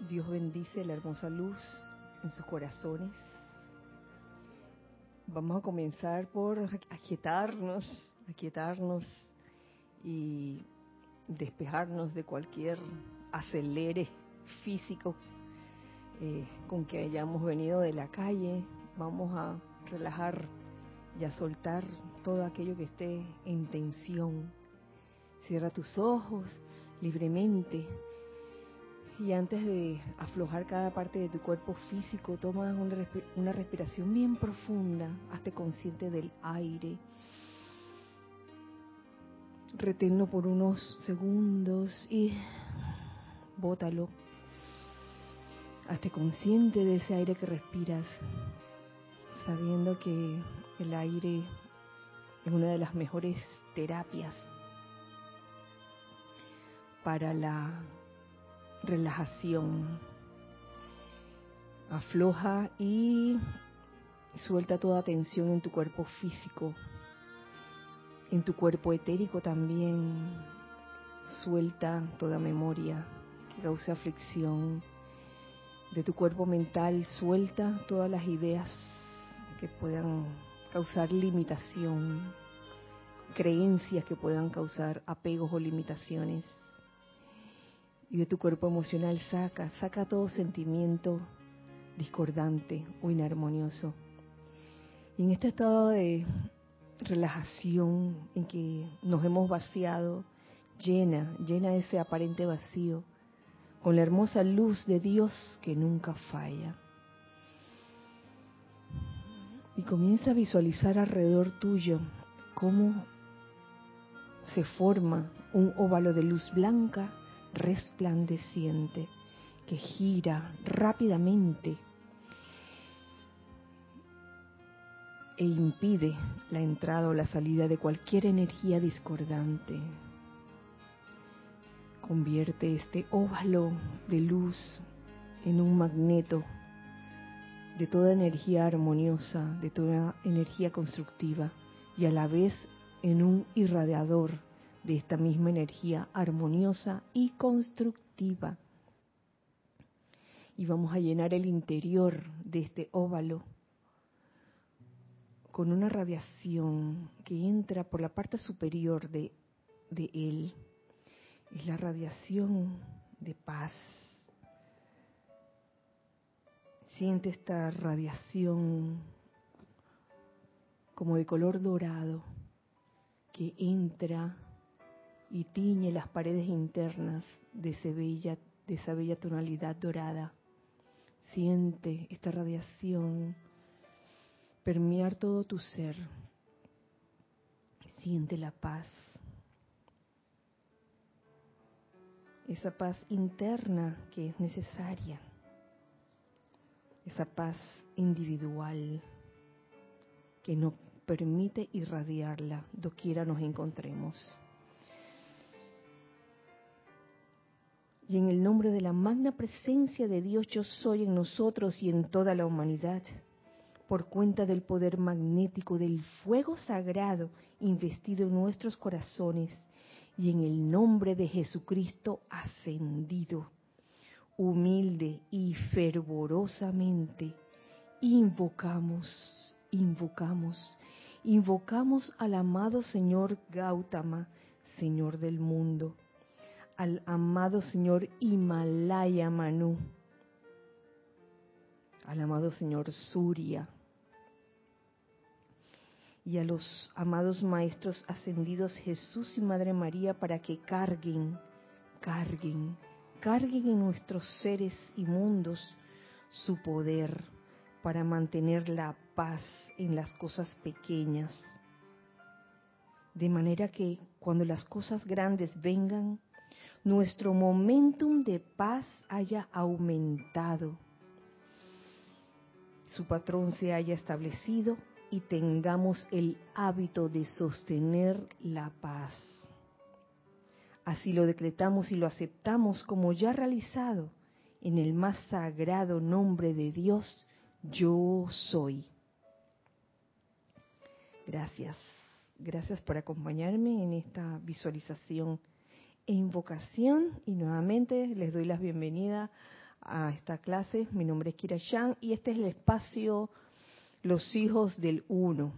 Dios bendice la hermosa luz en sus corazones. Vamos a comenzar por aquietarnos, aquietarnos y despejarnos de cualquier acelere físico eh, con que hayamos venido de la calle. Vamos a relajar y a soltar todo aquello que esté en tensión. Cierra tus ojos libremente y antes de aflojar cada parte de tu cuerpo físico, toma una, respiración bien profunda, hazte consciente del aire. Reténlo por unos segundos y bótalo. Hazte consciente de ese aire que respiras, sabiendo que el aire es una de las mejores terapias para la relajación. Afloja y suelta toda tensión en tu cuerpo físico, en tu cuerpo etérico también. Suelta toda memoria que cause aflicción. De tu cuerpo mental suelta todas las ideas que puedan causar limitación, creencias que puedan causar apegos o limitaciones y de tu cuerpo emocional saca, saca todo sentimiento discordante o inarmonioso. Y en este estado de relajación en que nos hemos vaciado, llena, llena ese aparente vacío con la hermosa luz de Dios que nunca falla. Y comienza a visualizar alrededor tuyo cómo se forma un óvalo de luz blanca resplandeciente que gira rápidamente e impide la entrada o la salida de cualquier energía discordante. Convierte este óvalo de luz en un magneto de toda energía armoniosa, de toda energía constructiva y a la vez en un irradiador de esta misma energía armoniosa y constructiva. Y vamos a llenar el interior de este óvalo con una radiación que entra por la parte superior de, de él. Es la radiación de paz. Siente esta radiación como de color dorado que entra y tiñe las paredes internas de, de esa bella tonalidad dorada. Siente esta radiación permear todo tu ser. Siente la paz. Esa paz interna que es necesaria. Esa paz individual que nos permite irradiarla doquiera nos encontremos. Y en el nombre de la magna presencia de Dios yo soy en nosotros y en toda la humanidad, por cuenta del poder magnético del fuego sagrado investido en nuestros corazones y en el nombre de Jesucristo ascendido, humilde y fervorosamente, invocamos, invocamos, invocamos al amado Señor Gautama, Señor del mundo al amado Señor Himalaya Manu, al amado Señor Surya y a los amados Maestros ascendidos Jesús y Madre María para que carguen, carguen, carguen en nuestros seres y mundos su poder para mantener la paz en las cosas pequeñas. De manera que cuando las cosas grandes vengan, nuestro momentum de paz haya aumentado, su patrón se haya establecido y tengamos el hábito de sostener la paz. Así lo decretamos y lo aceptamos como ya realizado en el más sagrado nombre de Dios, yo soy. Gracias, gracias por acompañarme en esta visualización e invocación y nuevamente les doy la bienvenida a esta clase. Mi nombre es Kira Chan y este es el espacio Los Hijos del Uno.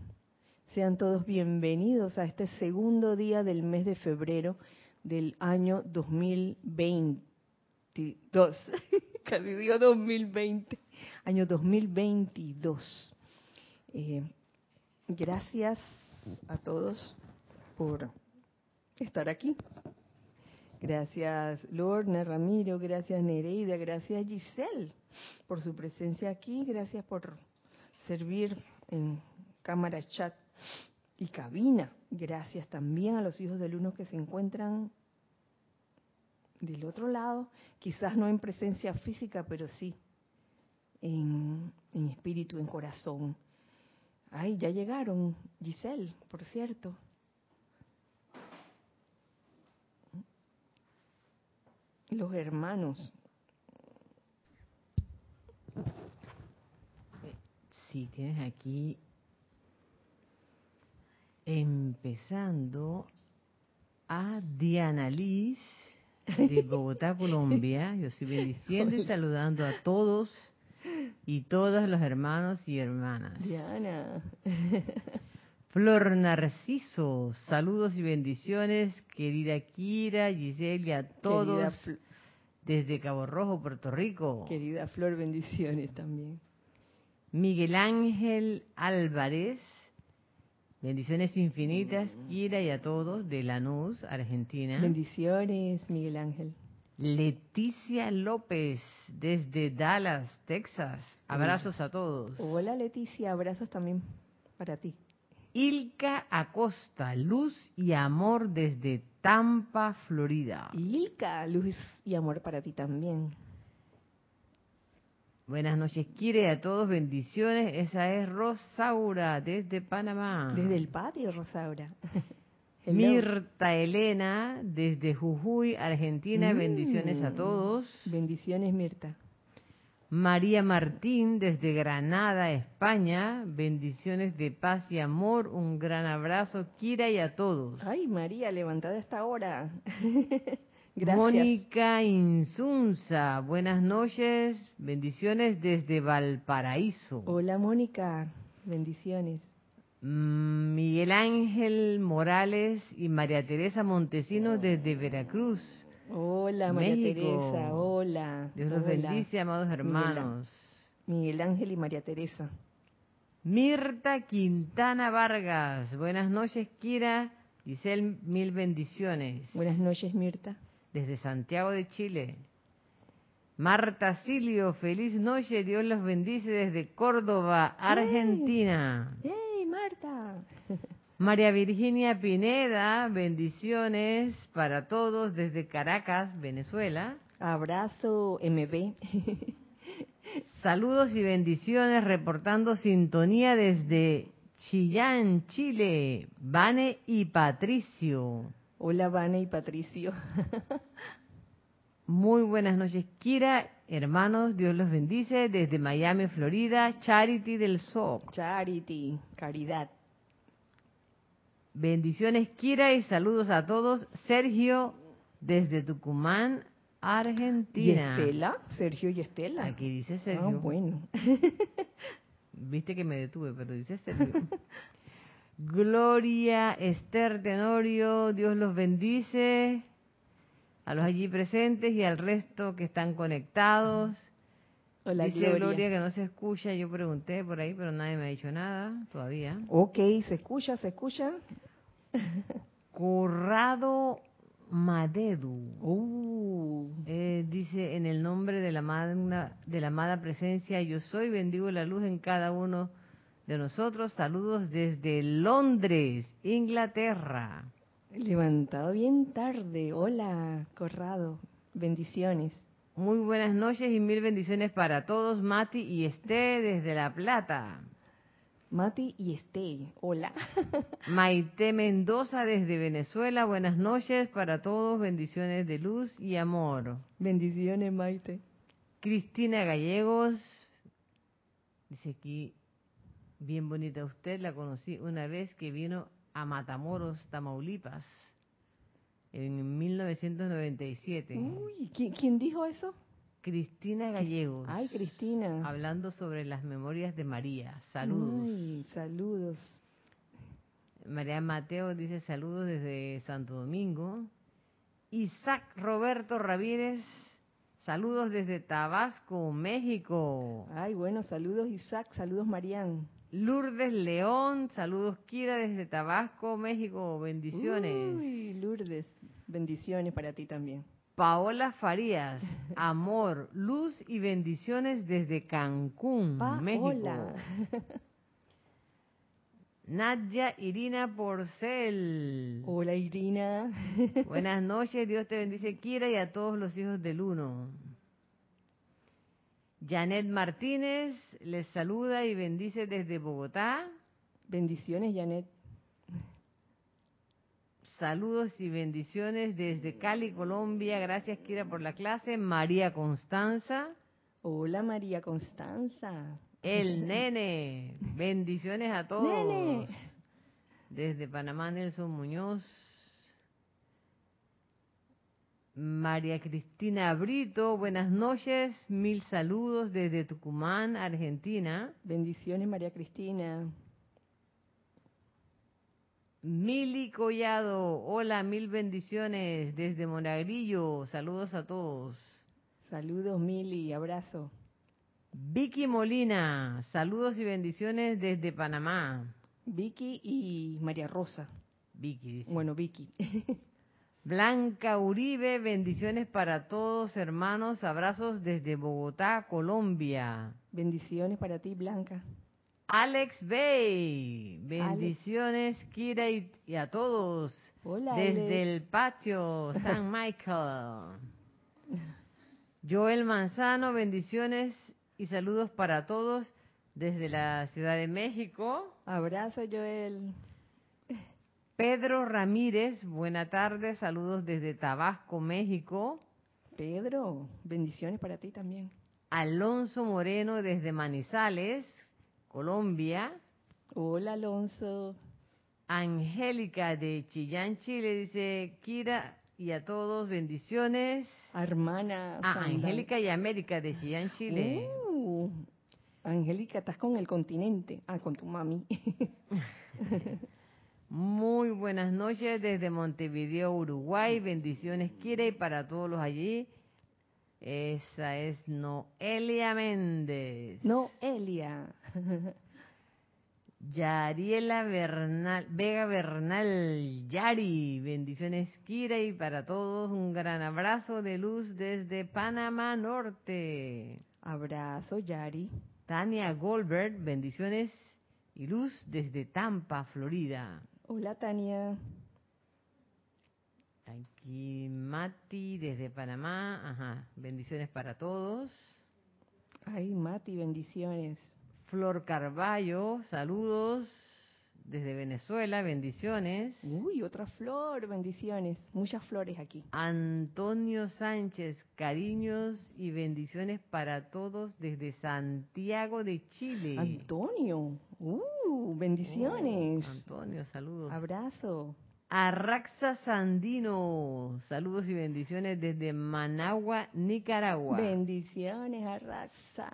Sean todos bienvenidos a este segundo día del mes de febrero del año 2022. Casi digo 2020. Año 2022. Eh, gracias a todos por estar aquí. Gracias Lorna, Ramiro, gracias Nereida, gracias Giselle por su presencia aquí, gracias por servir en cámara, chat y cabina. Gracias también a los hijos del uno que se encuentran del otro lado, quizás no en presencia física, pero sí en, en espíritu, en corazón. Ay, ya llegaron, Giselle, por cierto. Los hermanos. Sí, tienes aquí empezando a Diana Liz de Bogotá, Colombia. Yo estoy bendiciendo y saludando a todos y todos los hermanos y hermanas. Diana. Flor Narciso, saludos y bendiciones, querida Kira, Giselle y a todos desde Cabo Rojo, Puerto Rico. Querida Flor, bendiciones también. Miguel Ángel Álvarez, bendiciones infinitas, mm. Kira y a todos de Lanús, Argentina. Bendiciones, Miguel Ángel. Leticia López, desde Dallas, Texas. Abrazos a todos. Hola Leticia, abrazos también para ti. Ilka Acosta, luz y amor desde Tampa, Florida. Ilka, luz y amor para ti también. Buenas noches, quiere a todos bendiciones. Esa es Rosaura desde Panamá. Desde el patio, Rosaura. Mirta Elena desde Jujuy, Argentina. Mm. Bendiciones a todos. Bendiciones, Mirta. María Martín desde Granada, España. Bendiciones de paz y amor. Un gran abrazo, Kira, y a todos. Ay, María, levantada esta hora. Gracias. Mónica Insunza, buenas noches. Bendiciones desde Valparaíso. Hola, Mónica. Bendiciones. Mm, Miguel Ángel Morales y María Teresa Montesinos desde Veracruz. Hola, María Teresa, hola. Dios los bendice, amados hermanos. Miguel Ángel y María Teresa. Mirta Quintana Vargas, buenas noches, Kira. Giselle, mil bendiciones. Buenas noches, Mirta. Desde Santiago de Chile. Marta Silio, feliz noche, Dios los bendice desde Córdoba, Argentina. ¡Hey, Marta! María Virginia Pineda, bendiciones para todos desde Caracas, Venezuela. Abrazo MB. Saludos y bendiciones reportando sintonía desde Chillán, Chile. Vane y Patricio. Hola Vane y Patricio. Muy buenas noches, Kira. Hermanos, Dios los bendice desde Miami, Florida. Charity del SOP. Charity, caridad. Bendiciones, Kira, y saludos a todos. Sergio, desde Tucumán, Argentina. ¿Y Estela? Sergio y Estela. Aquí dice Sergio. Ah, bueno. Viste que me detuve, pero dice Sergio. Gloria, Esther Tenorio, Dios los bendice. A los allí presentes y al resto que están conectados. Hola, Dice Gloria. Gloria que no se escucha. Yo pregunté por ahí, pero nadie me ha dicho nada todavía. Ok, se escucha, se escucha. Corrado Madedu. Uh. Eh, dice en el nombre de la, magna, de la amada presencia, yo soy, bendigo la luz en cada uno de nosotros. Saludos desde Londres, Inglaterra. Levantado bien tarde. Hola, Corrado. Bendiciones. Muy buenas noches y mil bendiciones para todos, Mati y Esté desde La Plata. Mati y Esté, hola. Maite Mendoza desde Venezuela, buenas noches para todos, bendiciones de luz y amor. Bendiciones, Maite. Cristina Gallegos, dice aquí, bien bonita usted, la conocí una vez que vino a Matamoros, Tamaulipas, en 1997. Uy, ¿quién, quién dijo eso? Cristina Gallegos. Ay, Cristina. Hablando sobre las memorias de María. Saludos. Ay, saludos. María Mateo dice saludos desde Santo Domingo. Isaac Roberto Ramírez, saludos desde Tabasco, México. Ay, bueno, saludos Isaac, saludos Marian. Lourdes León, saludos Kira desde Tabasco, México, bendiciones. Uy, Lourdes, bendiciones para ti también. Paola Farías, amor, luz y bendiciones desde Cancún, Paola. México. Nadia Irina Porcel. Hola Irina. Buenas noches, Dios te bendice, Kira, y a todos los hijos del uno. Janet Martínez les saluda y bendice desde Bogotá. Bendiciones, Janet. Saludos y bendiciones desde Cali, Colombia. Gracias, Kira, por la clase. María Constanza. Hola María Constanza. El nene. Bendiciones a todos. Nene. Desde Panamá, Nelson Muñoz. María Cristina Brito, buenas noches, mil saludos desde Tucumán, Argentina. Bendiciones, María Cristina. Mili Collado, hola, mil bendiciones desde Monagrillo, saludos a todos. Saludos, Mili, abrazo. Vicky Molina, saludos y bendiciones desde Panamá. Vicky y María Rosa. Vicky dice. Bueno, Vicky. Blanca Uribe, bendiciones para todos hermanos, abrazos desde Bogotá, Colombia. Bendiciones para ti, Blanca. Alex Bay, bendiciones Kira y, y a todos Hola, desde Alex. el patio San Michael. Joel Manzano, bendiciones y saludos para todos desde la Ciudad de México. Abrazo, Joel. Pedro Ramírez, buena tarde, saludos desde Tabasco, México. Pedro, bendiciones para ti también. Alonso Moreno desde Manizales, Colombia. Hola, Alonso. Angélica de Chillán, Chile, dice Kira y a todos bendiciones. Hermana. Ah. Angélica y América de Chillán, Chile. Uh, Angélica, estás con el continente. Ah, con tu mami. Muy buenas noches desde Montevideo, Uruguay. Bendiciones, Kira, y para todos los allí. Esa es Noelia Méndez. no, Elia. Yariela Bernal, Vega Bernal, Yari, bendiciones Kira y para todos un gran abrazo de luz desde Panamá Norte. Abrazo, Yari. Tania Goldberg, bendiciones y luz desde Tampa, Florida. Hola, Tania. Aquí Mati desde Panamá, ajá, bendiciones para todos. Ay, Mati, bendiciones. Flor Carballo, saludos desde Venezuela, bendiciones. Uy, otra flor, bendiciones. Muchas flores aquí. Antonio Sánchez, cariños y bendiciones para todos desde Santiago de Chile. Antonio, uh, bendiciones. Oh, Antonio, saludos. Abrazo. Arraxa Sandino, saludos y bendiciones desde Managua, Nicaragua. Bendiciones, Arraxa.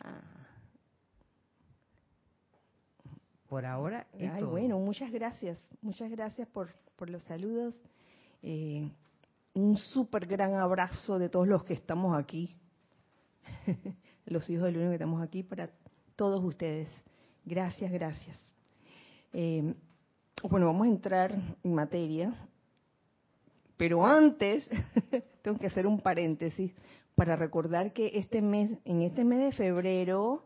Por ahora es Ay, todo. bueno, muchas gracias. Muchas gracias por, por los saludos. Eh, un súper gran abrazo de todos los que estamos aquí. los hijos del uno que estamos aquí para todos ustedes. Gracias, gracias. Eh, bueno, vamos a entrar en materia. Pero antes, tengo que hacer un paréntesis para recordar que este mes, en este mes de febrero,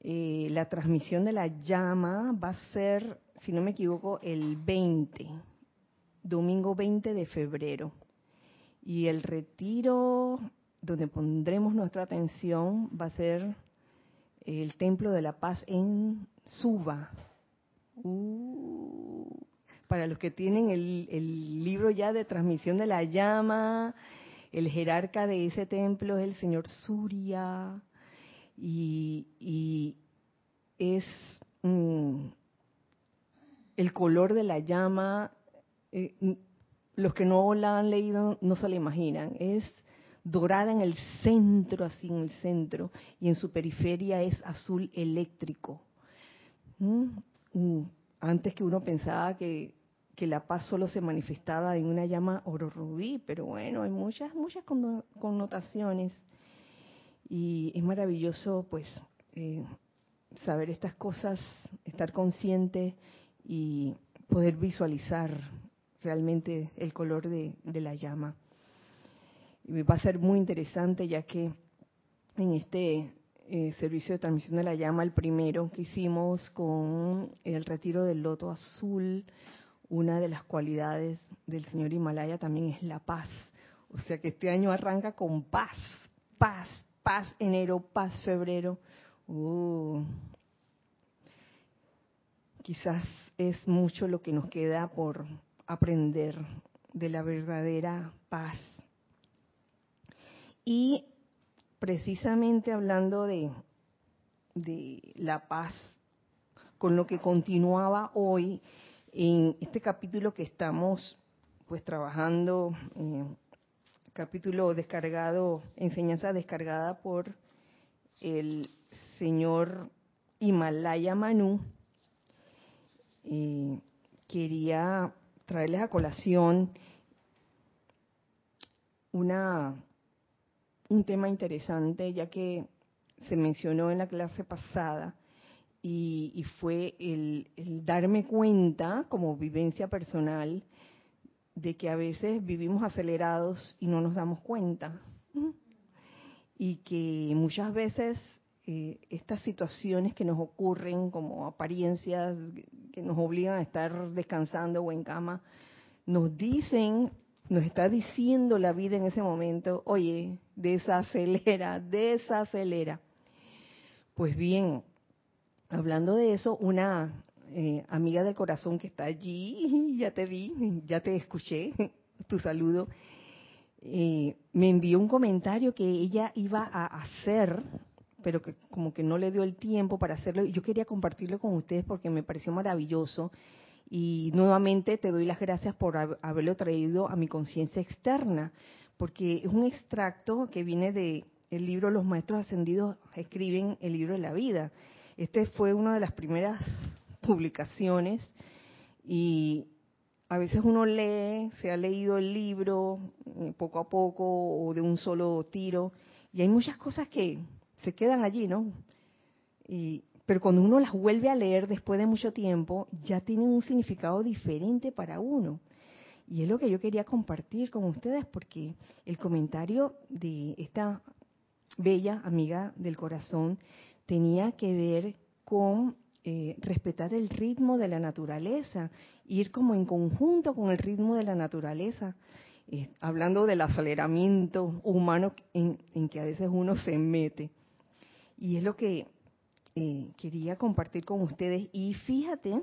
eh, la transmisión de la llama va a ser, si no me equivoco, el 20, domingo 20 de febrero. Y el retiro donde pondremos nuestra atención va a ser el Templo de la Paz en Suba. Uh, para los que tienen el, libro ya de transmisión de la llama, el jerarca de ese templo es el señor Surya y, y es mm, el color de la llama, eh, mm, los que no la han leído no se la imaginan, es dorada en el centro, así en el centro, y en su periferia es azul eléctrico. ¿Mm? Mm, antes que uno pensaba que, la paz solo se manifestaba en una llama oro rubí, pero bueno, hay muchas, muchas connotaciones. Y es maravilloso, pues, eh, saber estas cosas, estar consciente y poder visualizar realmente el color de, la llama. Y va a ser muy interesante ya que en este eh, servicio de transmisión de la llama, el primero que hicimos con el retiro del loto azul, una de las cualidades del señor Himalaya también es la paz. O sea que este año arranca con paz, paz, paz enero, paz febrero. Uh, quizás es mucho lo que nos queda por aprender de la verdadera paz. Y precisamente hablando de, la paz, con lo que continuaba hoy en este capítulo que estamos pues trabajando, eh, capítulo descargado, enseñanza descargada por el señor Himalaya Manu, eh, quería traerles a colación una, un tema interesante, ya que se mencionó en la clase pasada, y, fue el, darme cuenta como vivencia personal de que a veces vivimos acelerados y no nos damos cuenta. Y que muchas veces eh, estas situaciones que nos ocurren como apariencias que nos obligan a estar descansando o en cama, nos dicen, nos está diciendo la vida en ese momento, oye, desacelera, desacelera. Pues bien, hablando de eso, una eh, amiga del corazón que está allí, ya te vi, ya te escuché, tu saludo, eh, me envió un comentario que ella iba a hacer pero que como que no le dio el tiempo para hacerlo. Yo quería compartirlo con ustedes porque me pareció maravilloso y nuevamente te doy las gracias por haberlo traído a mi conciencia externa, porque es un extracto que viene de libro Los Maestros Ascendidos escriben el libro de la vida. Este fue una de las primeras publicaciones y a veces uno lee, se ha leído el libro eh, poco a poco o de un solo tiro y hay muchas cosas que se quedan allí, ¿no? Pero cuando uno las vuelve a leer después de mucho tiempo, ya tienen un significado diferente para uno. Y es lo que yo quería compartir con ustedes, porque el comentario de esta bella amiga del corazón tenía que ver con eh, respetar el ritmo de la naturaleza, ir como en conjunto con el ritmo de la naturaleza, eh, hablando del aceleramiento humano en que a veces uno se mete. Y es lo que eh, quería compartir con ustedes. Y fíjate,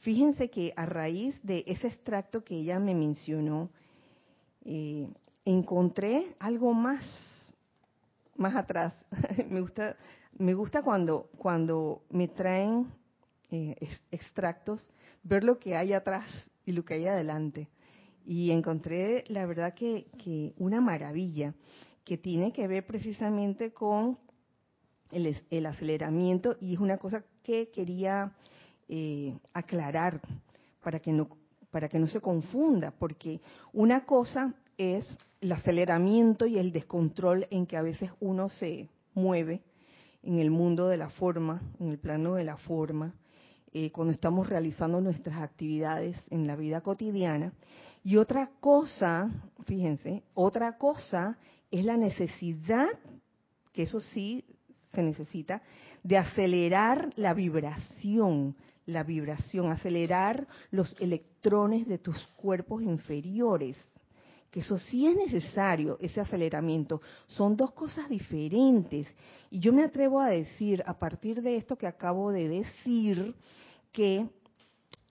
fíjense que a raíz de ese extracto que ella me mencionó, eh, encontré algo más, más atrás. me gusta, me gusta cuando, cuando me traen eh, extractos, ver lo que hay atrás y lo que hay adelante. Y encontré, la verdad, que, que una maravilla que tiene que ver precisamente con el, aceleramiento y es una cosa que quería eh, aclarar para que no para que no se confunda, porque una cosa es el aceleramiento y el descontrol en que a veces uno se mueve en el mundo de la forma, en el plano de la forma, eh, cuando estamos realizando nuestras actividades en la vida cotidiana. Y otra cosa, fíjense, otra cosa es la necesidad, que eso sí se necesita, de acelerar la vibración, la vibración, acelerar los electrones de tus cuerpos inferiores. Que eso sí es necesario, ese aceleramiento. Son dos cosas diferentes. Y yo me atrevo a decir, a partir de esto que acabo de decir, que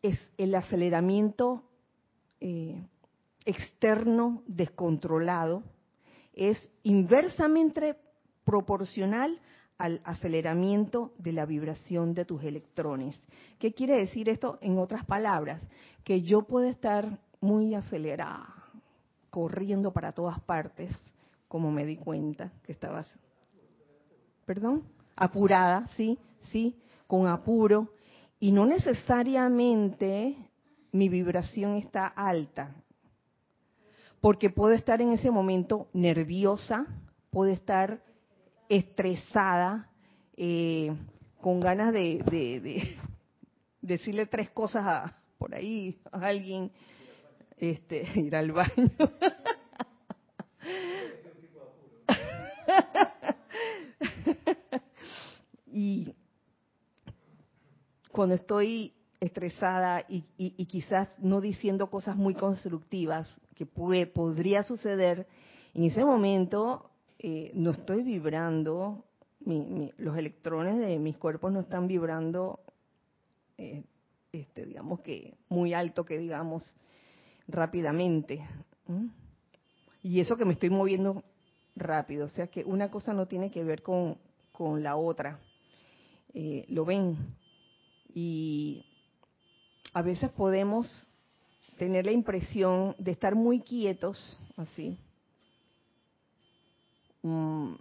es el aceleramiento eh, externo descontrolado es inversamente proporcional al aceleramiento de la vibración de tus electrones. ¿Qué quiere decir esto en otras palabras? Que yo puedo estar muy acelerada, corriendo para todas partes, como me di cuenta que estabas, perdón, apurada, sí, sí, con apuro, y no necesariamente mi vibración está alta, porque puedo estar en ese momento nerviosa, puedo estar estresada, eh, con ganas de, decirle tres cosas a, por ahí a alguien, este, ir al baño. y cuando estoy estresada y, y, quizás no diciendo cosas muy constructivas, que puede, podría suceder, en ese momento eh, no estoy vibrando, los electrones de mis cuerpos no están vibrando, eh, este, digamos que muy alto, que digamos rápidamente. Y eso que me estoy moviendo rápido, o sea que una cosa no tiene que ver con, con la otra. Eh, lo ven. Y a veces podemos tener la impresión de estar muy quietos, así. Mm,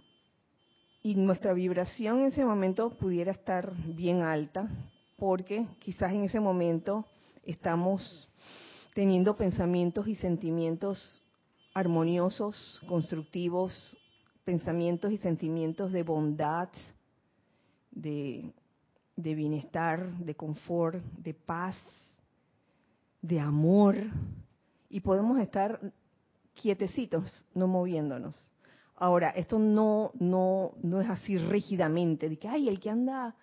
y nuestra vibración en ese momento pudiera estar bien alta, porque quizás en ese momento estamos teniendo pensamientos y sentimientos armoniosos, constructivos, pensamientos y sentimientos de bondad, de, bienestar, de confort, de paz, de amor, y podemos estar quietecitos, no moviéndonos. Ahora, esto no, no, no es así rígidamente, de que, ay, el que anda,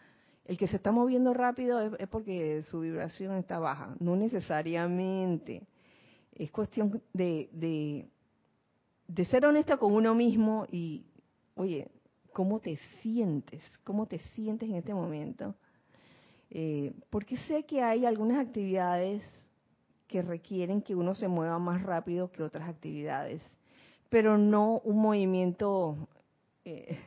el que se está moviendo rápido es porque su vibración está baja. No necesariamente. Es cuestión de, de ser honesta con uno mismo y, oye, ¿cómo te sientes? ¿Cómo te sientes en este momento? Eh, porque sé que hay algunas actividades que requieren que uno se mueva más rápido que otras actividades, pero no un movimiento eh,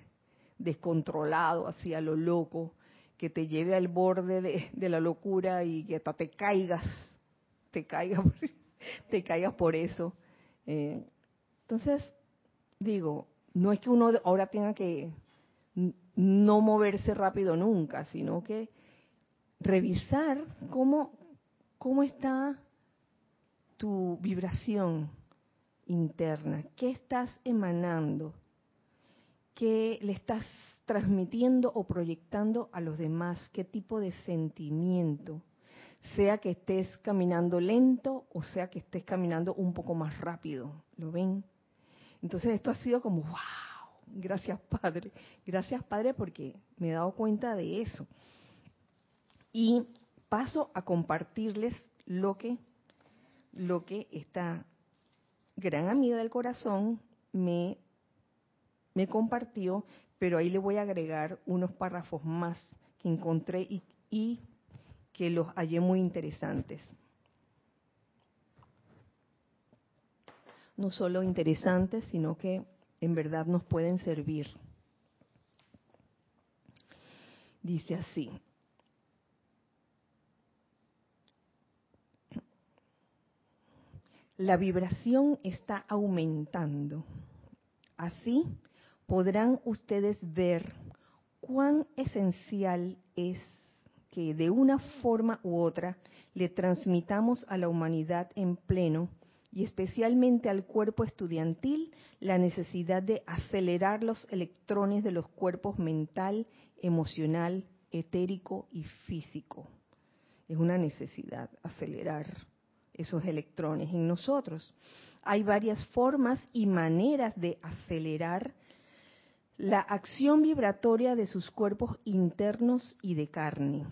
descontrolado, así a lo loco, que te lleve al borde de, la locura y que hasta te caigas, te caigas, te caigas por eso. Eh, entonces, digo, no es que uno ahora tenga que no moverse rápido nunca, sino que revisar cómo, cómo está tu vibración interna, qué estás emanando, qué le estás transmitiendo o proyectando a los demás, qué tipo de sentimiento, sea que estés caminando lento o sea que estés caminando un poco más rápido, ¿lo ven? Entonces esto ha sido como, wow, gracias Padre, gracias Padre porque me he dado cuenta de eso. Y paso a compartirles lo que, lo que esta gran amiga del corazón me, me compartió, pero ahí le voy a agregar unos párrafos más que encontré y, y que los hallé muy interesantes. no solo interesantes, sino que en verdad nos pueden servir. Dice así. La vibración está aumentando. Así podrán ustedes ver cuán esencial es que de una forma u otra le transmitamos a la humanidad en pleno y especialmente al cuerpo estudiantil la necesidad de acelerar los electrones de los cuerpos mental, emocional, etérico y físico. Es una necesidad acelerar esos electrones en nosotros. Hay varias formas y maneras de acelerar la acción vibratoria de sus cuerpos internos y de carne.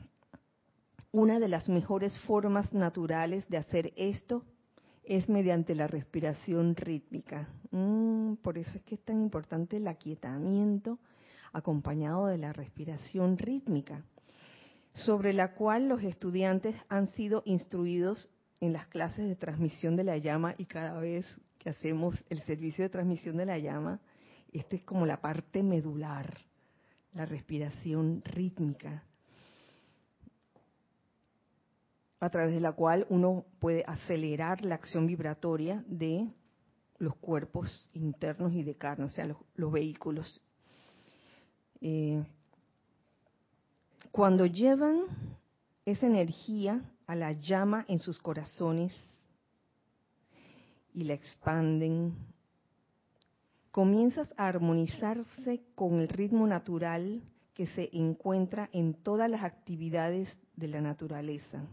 Una de las mejores formas naturales de hacer esto es mediante la respiración rítmica. Mm, por eso es que es tan importante el aquietamiento acompañado de la respiración rítmica, sobre la cual los estudiantes han sido instruidos en las clases de transmisión de la llama y cada vez que hacemos el servicio de transmisión de la llama, esta es como la parte medular, la respiración rítmica a través de la cual uno puede acelerar la acción vibratoria de los cuerpos internos y de carne, o sea, los, vehículos. Eh, cuando llevan esa energía a la llama en sus corazones y la expanden, comienzas a armonizarse con el ritmo natural que se encuentra en todas las actividades de la naturaleza.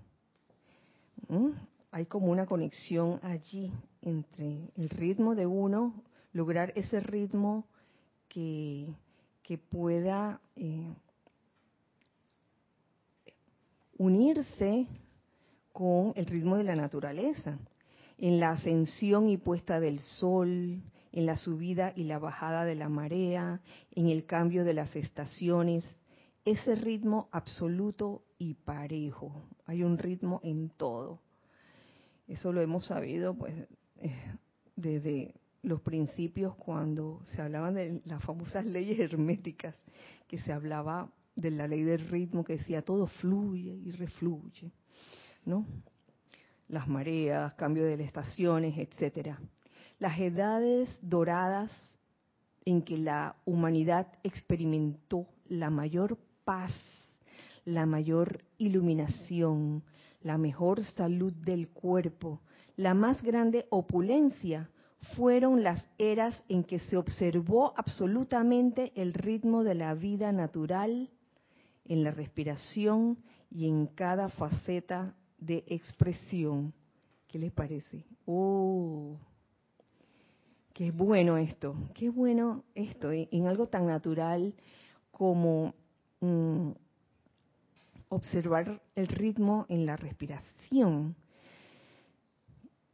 ¿Mm? Hay como una conexión allí entre el ritmo de uno, lograr ese ritmo que, que pueda eh, unirse con el ritmo de la naturaleza, en la ascensión y puesta del sol, en la subida y la bajada de la marea, en el cambio de las estaciones, ese ritmo absoluto y parejo. Hay un ritmo en todo. Eso lo hemos sabido pues eh, desde los principios cuando se hablaban de las famosas leyes herméticas, que se hablaba de la ley del ritmo que decía todo fluye y refluye, ¿no? Las mareas, cambio de estaciones, etcétera. Las edades doradas en que la humanidad experimentó la mayor paz, la mayor iluminación, la mejor salud del cuerpo, la más grande opulencia, fueron las eras en que se observó absolutamente el ritmo de la vida natural en la respiración y en cada faceta de expresión. ¿Qué les parece? ¡Oh! Qué bueno esto, qué bueno esto, en algo tan natural como mm, observar el ritmo en la respiración.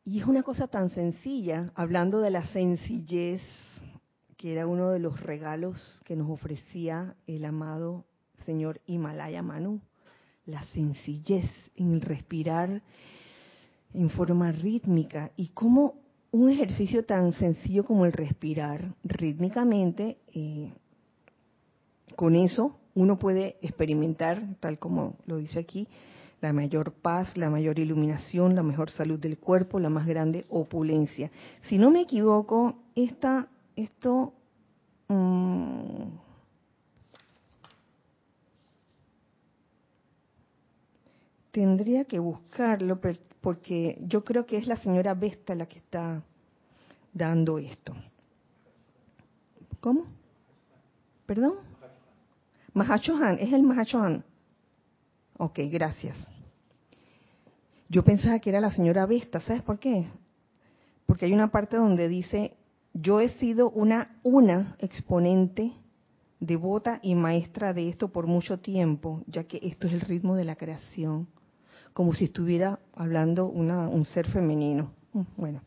Y es una cosa tan sencilla, hablando de la sencillez, que era uno de los regalos que nos ofrecía el amado señor Himalaya Manu, la sencillez en respirar en forma rítmica y cómo un ejercicio tan sencillo como el respirar rítmicamente, eh, con eso uno puede experimentar, tal como lo dice aquí, la mayor paz, la mayor iluminación, la mejor salud del cuerpo, la más grande opulencia. Si no me equivoco, esta, esto mm, Tendría que buscarlo porque yo creo que es la señora Vesta la que está dando esto. ¿Cómo? ¿Perdón? Mahachohan, es el Mahachohan. Ok, gracias. Yo pensaba que era la señora Vesta, ¿sabes por qué? Porque hay una parte donde dice, yo he sido una, una exponente devota y maestra de esto por mucho tiempo, ya que esto es el ritmo de la creación como si estuviera hablando un ser femenino. Bueno,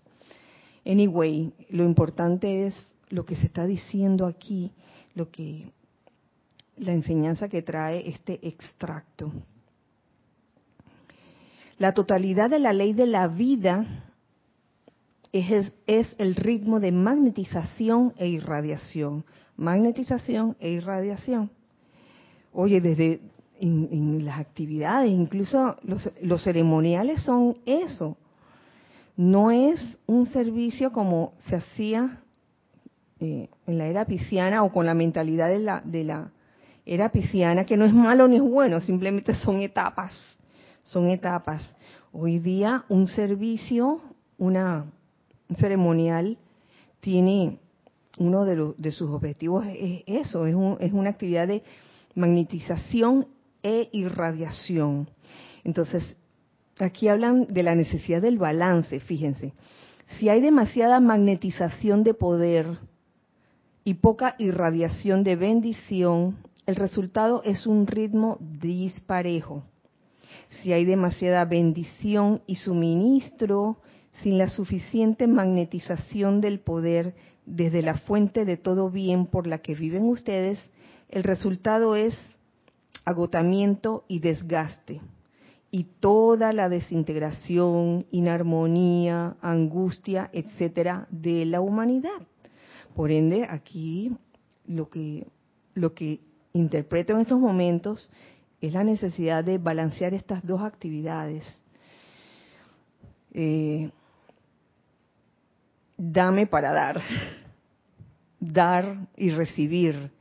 anyway, lo importante es lo que se está diciendo aquí, lo que la enseñanza que trae este extracto. La totalidad de la ley de la vida es, es, el ritmo de magnetización e irradiación. Magnetización e irradiación. Oye, desde en, las actividades, incluso los, ceremoniales son eso. No es un servicio como se hacía eh, en la era pisciana o con la mentalidad de la, de la era pisciana, que no es malo ni es bueno, simplemente son etapas, son etapas. Hoy día un servicio, una, un ceremonial, tiene uno de, de sus objetivos es eso, es, un, es una actividad de magnetización e irradiación. Entonces, aquí hablan de la necesidad del balance, fíjense. Si hay demasiada magnetización de poder y poca irradiación de bendición, el resultado es un ritmo disparejo. Si hay demasiada bendición y suministro sin la suficiente magnetización del poder desde la fuente de todo bien por la que viven ustedes, el resultado es agotamiento y desgaste y toda la desintegración, inarmonía, angustia, etcétera, de la humanidad. Por ende, aquí lo que lo que interpreto en estos momentos es la necesidad de balancear estas dos actividades. Eh, dame para dar, dar y recibir.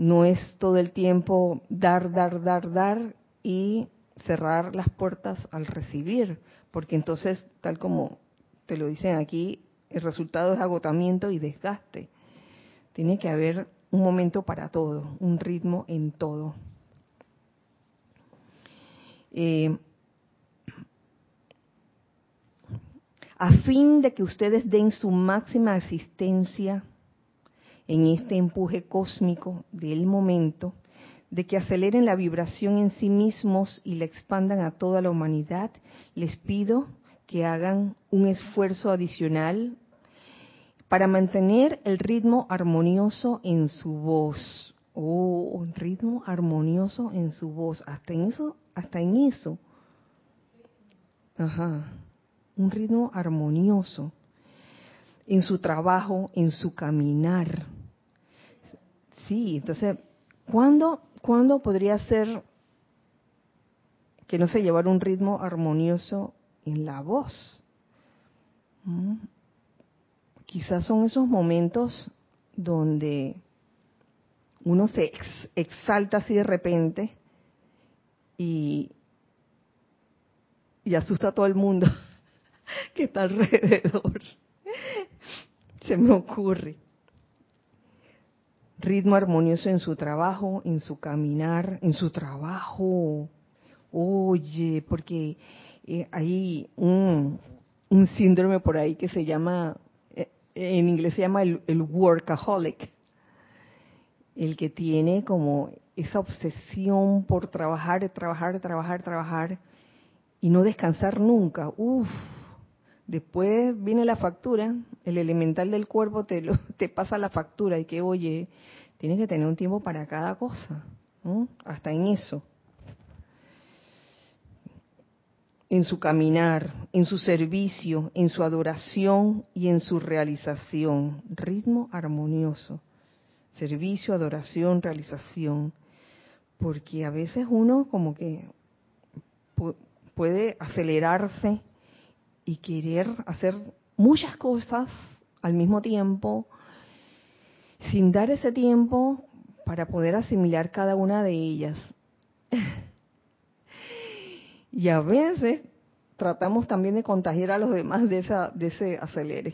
No es todo el tiempo dar, dar, dar, dar y cerrar las puertas al recibir, porque entonces, tal como te lo dicen aquí, el resultado es agotamiento y desgaste. Tiene que haber un momento para todo, un ritmo en todo. Eh, a fin de que ustedes den su máxima asistencia en este empuje cósmico del momento, de que aceleren la vibración en sí mismos y la expandan a toda la humanidad, les pido que hagan un esfuerzo adicional para mantener el ritmo armonioso en su voz. Oh, un ritmo armonioso en su voz. Hasta en eso, hasta en eso. Ajá. Un ritmo armonioso en su trabajo, en su caminar. Sí, entonces, ¿cuándo, ¿cuándo podría ser que no se llevara un ritmo armonioso en la voz? ¿Mm? quizás son esos momentos donde uno se exalta así de repente y, y asusta a todo el mundo que está alrededor. Se me ocurre. Ritmo armonioso en su trabajo, en su caminar, en su trabajo. Oye, porque eh, hay un, un síndrome por ahí que se llama en inglés se llama el, workaholic, el que tiene como esa obsesión por trabajar, trabajar, trabajar, trabajar y no descansar nunca. Uf, después viene la factura, el elemental del cuerpo te, te pasa la factura y que, oye, tienes que tener un tiempo para cada cosa, hasta en eso. en su caminar, en su servicio, en su adoración y en su realización. Ritmo armonioso. Servicio, adoración, realización. Porque a veces uno como que puede acelerarse y querer hacer muchas cosas al mismo tiempo, sin dar ese tiempo para poder asimilar cada una de ellas. Y a veces tratamos también de contagiar a los demás de, esa, de ese acelere.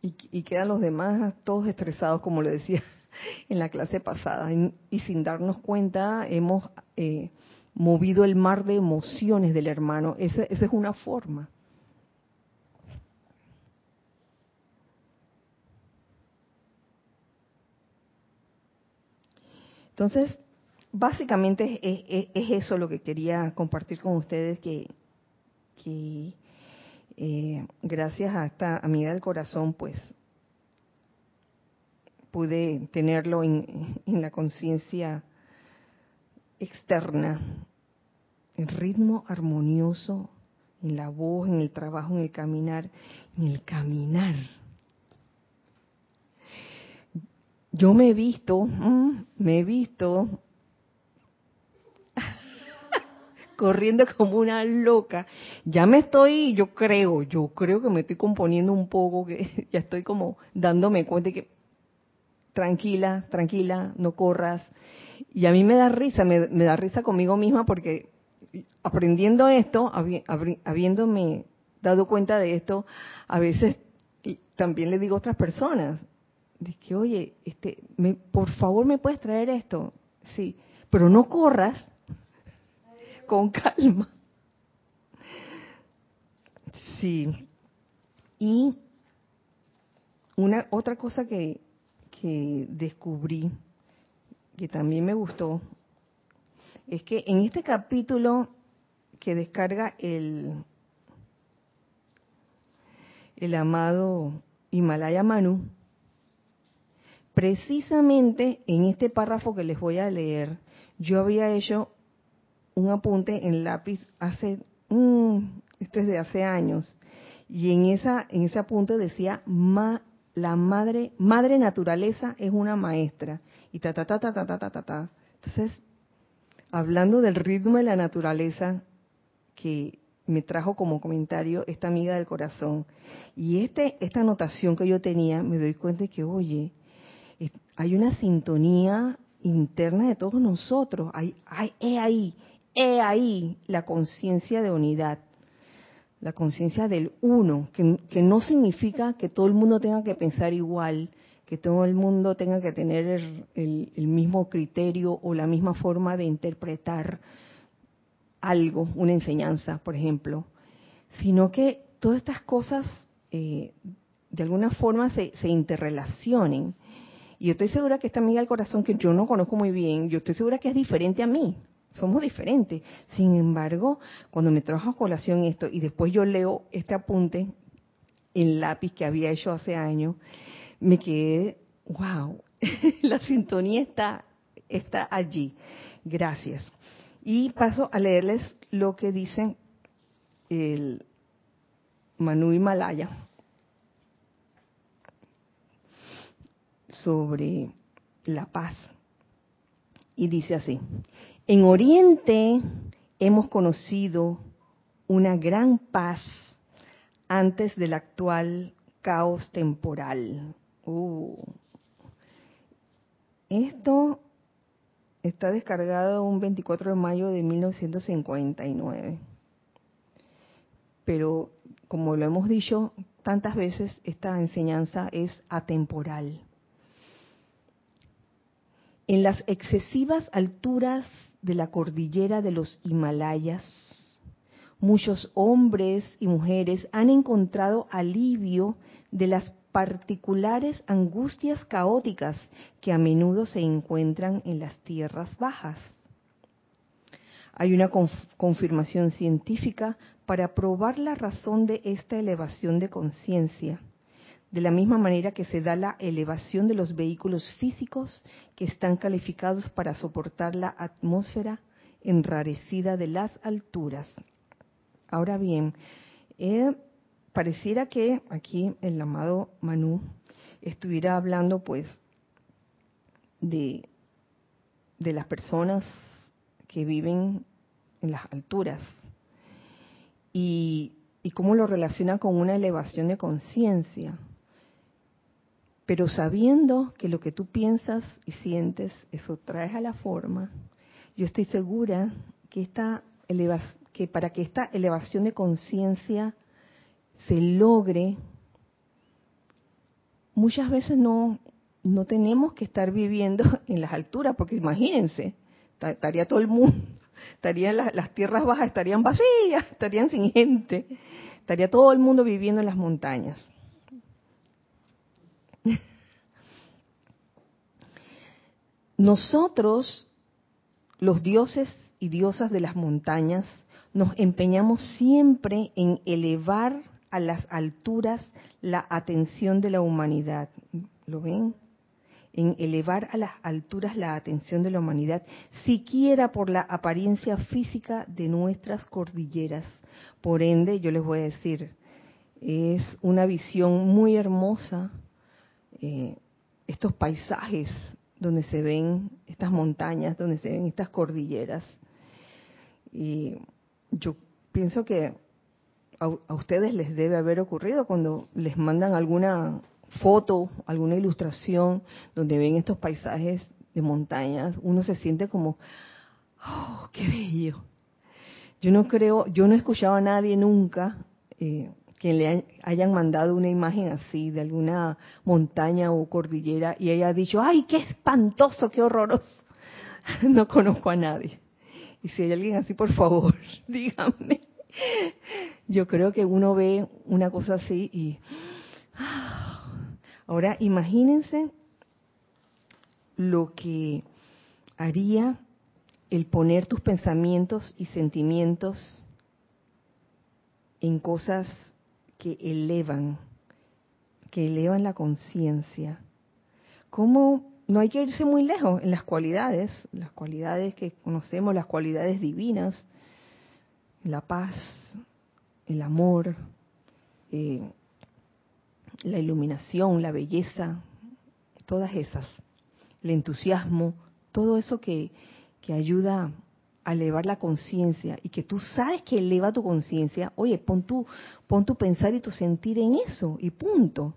Y, quedan los demás todos estresados, como le decía en la clase pasada. Y, sin darnos cuenta hemos eh, movido el mar de emociones del hermano. esa es una forma. Entonces, básicamente es, eso lo que quería compartir con ustedes, que, eh, gracias a esta amiga del corazón, pues pude tenerlo en, en la conciencia externa, el ritmo armonioso en la voz, en el trabajo, en el caminar, en el caminar. Yo me he visto, mm, me he visto corriendo como una loca. Ya me estoy, yo creo, yo creo que me estoy componiendo un poco, que ya estoy como dándome cuenta de que tranquila, tranquila, no corras. Y a mí me da risa, me, da risa conmigo misma porque aprendiendo esto, habiéndome dado cuenta de esto, a veces también le digo a otras personas, que, oye, este, me, por favor me puedes traer esto, sí, pero no corras, con calma. Sí. Y una otra cosa que, que descubrí, que también me gustó, es que en este capítulo que descarga el, el amado Himalaya Manu, precisamente en este párrafo que les voy a leer, yo había hecho un apunte en lápiz hace, mm, esto es de hace años, y en esa en ese apunte decía la madre madre naturaleza es una maestra y ta ta ta ta ta ta ta ta. Entonces, hablando del ritmo de la naturaleza que me trajo como comentario esta amiga del corazón. Y este, esta anotación que yo tenía, me doy cuenta de que, oye, hay una sintonía interna de todos nosotros. Hay, hay, he ahí, he ahí la conciencia de unidad, la conciencia del uno, que, no significa que todo el mundo tenga que pensar igual, que todo el mundo tenga que tener el, el mismo criterio o la misma forma de interpretar algo, una enseñanza, por ejemplo, sino que todas estas cosas eh, de alguna forma se, se, interrelacionen. Y yo estoy segura que esta amiga del corazón que yo no conozco muy bien, yo estoy segura que es diferente a mí. Somos diferentes. Sin embargo, cuando me trajo a colación esto y después yo leo este apunte en lápiz que había hecho hace años, me quedé, wow, la sintonía está, está allí. Gracias. Y paso a leerles lo que dice el Manu Himalaya sobre la paz. Y dice así, en Oriente hemos conocido una gran paz antes del actual caos temporal. Uh. Esto está descargado un 24 de mayo de 1959. Pero, como lo hemos dicho tantas veces, esta enseñanza es atemporal. En las excesivas alturas de la cordillera de los Himalayas, muchos hombres y mujeres han encontrado alivio de las particulares angustias caóticas que a menudo se encuentran en las tierras bajas. Hay una confirmación científica para probar la razón de esta elevación de conciencia, de la misma manera que se da la elevación de los vehículos físicos que están calificados para soportar la atmósfera enrarecida de las alturas. Ahora bien, he pareciera que aquí el amado Manu estuviera hablando pues de, de las personas que viven en las alturas y cómo lo relaciona con una elevación de conciencia. Pero sabiendo que lo que tú piensas y sientes, eso traes a la forma, yo estoy segura que, esta que para que esta elevación de conciencia se logre, muchas veces no, no tenemos que estar viviendo en las alturas, porque imagínense, estaría todo el mundo, estarían las, las tierras bajas estarían vacías, estarían sin gente, estaría todo el mundo viviendo en las montañas. Nosotros, los dioses y diosas de las montañas, nos empeñamos siempre en elevar a las alturas la atención de la humanidad. ¿Lo ven? En elevar a las alturas la atención de la humanidad, siquiera por la apariencia física de nuestras cordilleras. Por ende, yo les voy a decir, es una visión muy hermosa eh, estos paisajes donde se ven estas montañas, donde se ven estas cordilleras. Y yo pienso que a, ustedes les debe haber ocurrido cuando les mandan alguna foto, alguna ilustración donde ven estos paisajes de montañas, uno se siente como, oh, qué bello. Yo no creo, yo no he escuchado a nadie nunca eh, que le hayan mandado una imagen así de alguna montaña o cordillera y haya dicho, ay, qué espantoso, qué horroroso. no conozco a nadie. Y si hay alguien así, por favor, díganme. Yo creo que uno ve una cosa así y... Ahora imagínense lo que haría el poner tus pensamientos y sentimientos en cosas que elevan, que elevan la conciencia. ¿Cómo no hay que irse muy lejos en las cualidades, las cualidades que conocemos, las cualidades divinas, la paz, el amor, eh, la iluminación, la belleza, todas esas, el entusiasmo, todo eso que, que ayuda a elevar la conciencia y que tú sabes que eleva tu conciencia, oye, pon tu, pon tu pensar y tu sentir en eso y punto.